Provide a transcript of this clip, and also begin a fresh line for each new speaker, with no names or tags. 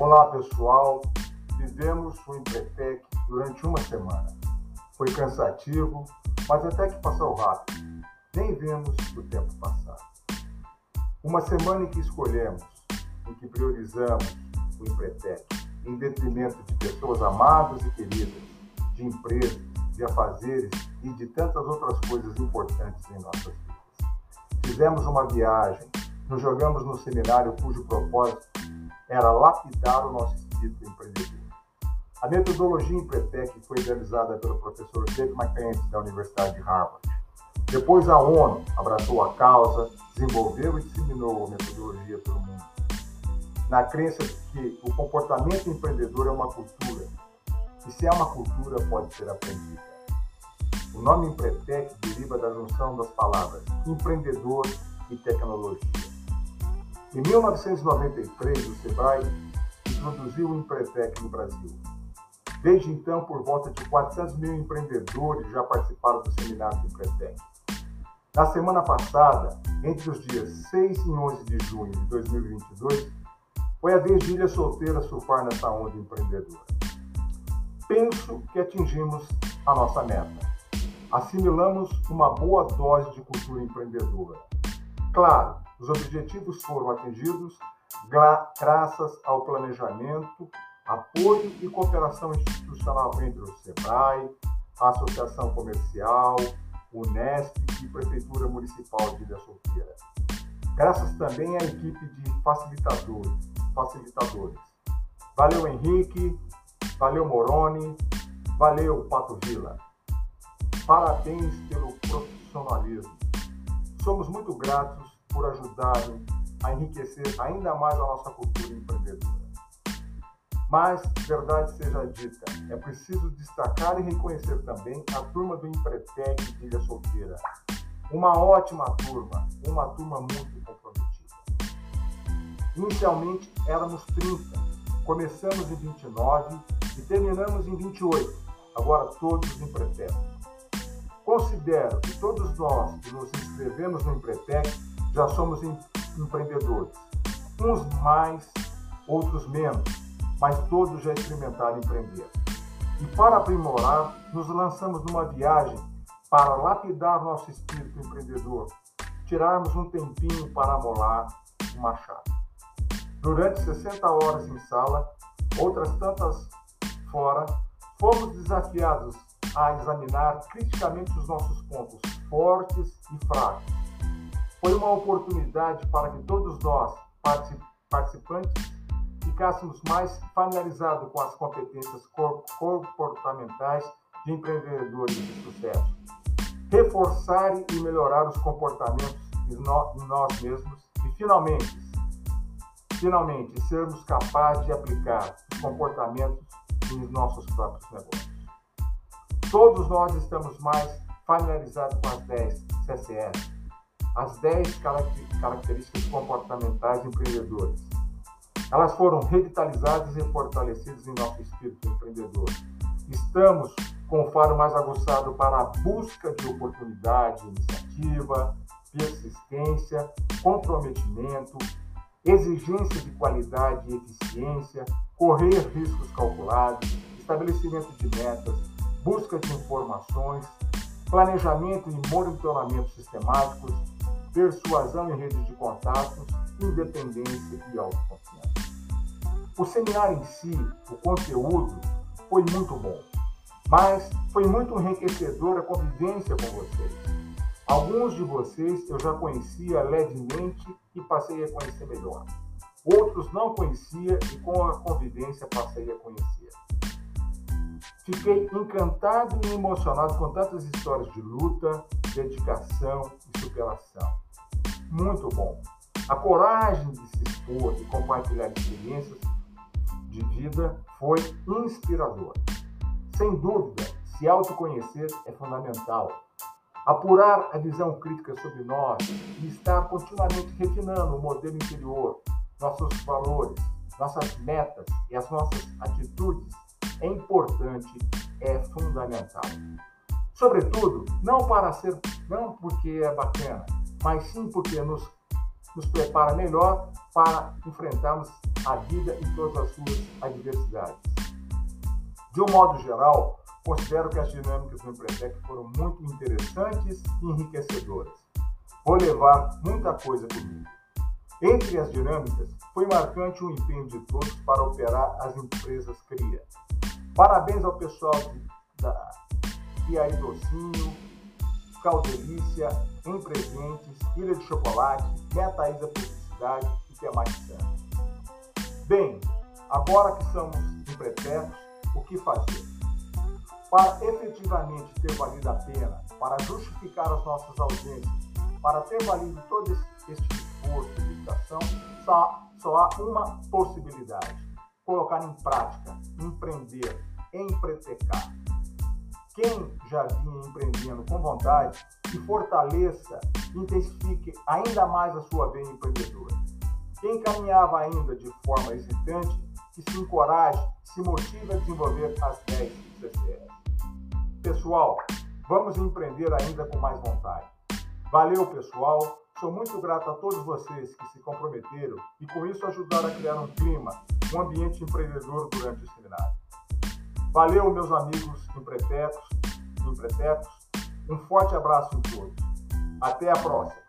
Olá pessoal, vivemos o Empretec durante uma semana. Foi cansativo, mas até que passou rápido. Nem vemos o tempo passar. Uma semana em que escolhemos, em que priorizamos o Empretec, em detrimento de pessoas amadas e queridas, de empresas, de afazeres e de tantas outras coisas importantes em nossas vidas. Fizemos uma viagem, nos jogamos no seminário cujo propósito era lapidar o nosso espírito empreendedor. A metodologia Empretec foi realizada pelo professor David McKenzie, da Universidade de Harvard. Depois a ONU abraçou a causa, desenvolveu e disseminou a metodologia pelo mundo. Na crença de que o comportamento empreendedor é uma cultura, e se é uma cultura, pode ser aprendida. O nome Empretec deriva da junção das palavras empreendedor e tecnologia. Em 1993, o SEBRAE introduziu o Empretec no Brasil. Desde então, por volta de 400 mil empreendedores já participaram do seminário do Empretec. Na semana passada, entre os dias 6 e 11 de junho de 2022, foi a vez de Ilha Solteira surfar nessa onda empreendedora. Penso que atingimos a nossa meta. Assimilamos uma boa dose de cultura empreendedora. Claro, os objetivos foram atingidos graças ao planejamento, apoio e cooperação institucional entre o SEBRAE, a Associação Comercial, Unesp e Prefeitura Municipal de Ilha Solteira. Graças também à equipe de facilitadores. facilitadores. Valeu, Henrique, valeu, Moroni, valeu, Pato Vila. Parabéns pelo profissionalismo. Somos muito gratos por ajudarem a enriquecer ainda mais a nossa cultura empreendedora. Mas, verdade seja dita, é preciso destacar e reconhecer também a turma do Empretec de Ilha Solteira. Uma ótima turma, uma turma muito comprometida. Inicialmente éramos 30, começamos em 29 e terminamos em 28, agora todos Empretec. Considero que todos nós que nos inscrevemos no Empretec já somos empreendedores. Uns mais, outros menos, mas todos já experimentaram empreender. E para aprimorar, nos lançamos numa viagem para lapidar nosso espírito empreendedor, tirarmos um tempinho para amolar o machado. Durante 60 horas em sala, outras tantas fora, fomos desafiados a examinar criticamente os nossos pontos fortes e fracos foi uma oportunidade para que todos nós, participantes, ficássemos mais familiarizados com as competências comportamentais de empreendedores de sucesso. Reforçar e melhorar os comportamentos em nós mesmos e, finalmente, finalmente, sermos capazes de aplicar os comportamentos nos nossos próprios negócios. Todos nós estamos mais familiarizados com as 10 CCS, as 10 características comportamentais empreendedoras. Elas foram revitalizadas e fortalecidas em nosso espírito empreendedor. Estamos com o faro mais aguçado para a busca de oportunidade, iniciativa, persistência, comprometimento, exigência de qualidade e eficiência, correr riscos calculados, estabelecimento de metas, busca de informações, planejamento e monitoramento sistemáticos, persuasão em redes de contatos, independência e autoconfiança. O seminário em si, o conteúdo, foi muito bom, mas foi muito enriquecedor a convivência com vocês. Alguns de vocês eu já conhecia levemente e passei a conhecer melhor. Outros não conhecia e com a convivência passei a conhecer. Fiquei encantado e emocionado com tantas histórias de luta, dedicação superação. Muito bom. A coragem de se expor e compartilhar experiências de vida foi inspiradora. Sem dúvida, se autoconhecer é fundamental. Apurar a visão crítica sobre nós e estar continuamente refinando o modelo interior, nossos valores, nossas metas e as nossas atitudes é importante, é fundamental. Sobretudo, não para ser, não porque é bacana, mas sim porque nos, nos prepara melhor para enfrentarmos a vida em todas as suas adversidades. De um modo geral, considero que as dinâmicas do Empretec foram muito interessantes e enriquecedoras. Vou levar muita coisa comigo. Entre as dinâmicas, foi marcante o empenho de todos para operar as empresas CRIA. Parabéns ao pessoal da Piaí Docinho, Caldelícia, Em Presentes, Ilha de Chocolate, Metaísa Publicidade e Tematizando. Bem, agora que somos empretetos, o que fazer? Para efetivamente ter valido a pena, para justificar as nossas ausências, para ter valido todo este esforço e dedicação, só, só há uma possibilidade: colocar em prática, empreender, empretecar. Quem já vinha empreendendo com vontade, que fortaleça, intensifique ainda mais a sua veia empreendedora. Quem caminhava ainda de forma hesitante, que se encoraje, se motive a desenvolver as 10 CCS. Pessoal, vamos empreender ainda com mais vontade. Valeu, pessoal. Sou muito grato a todos vocês que se comprometeram e com isso ajudaram a criar um clima, um ambiente empreendedor durante o seminário. Valeu, meus amigos impretetos, impretetos. Um forte abraço a todos. Até a próxima.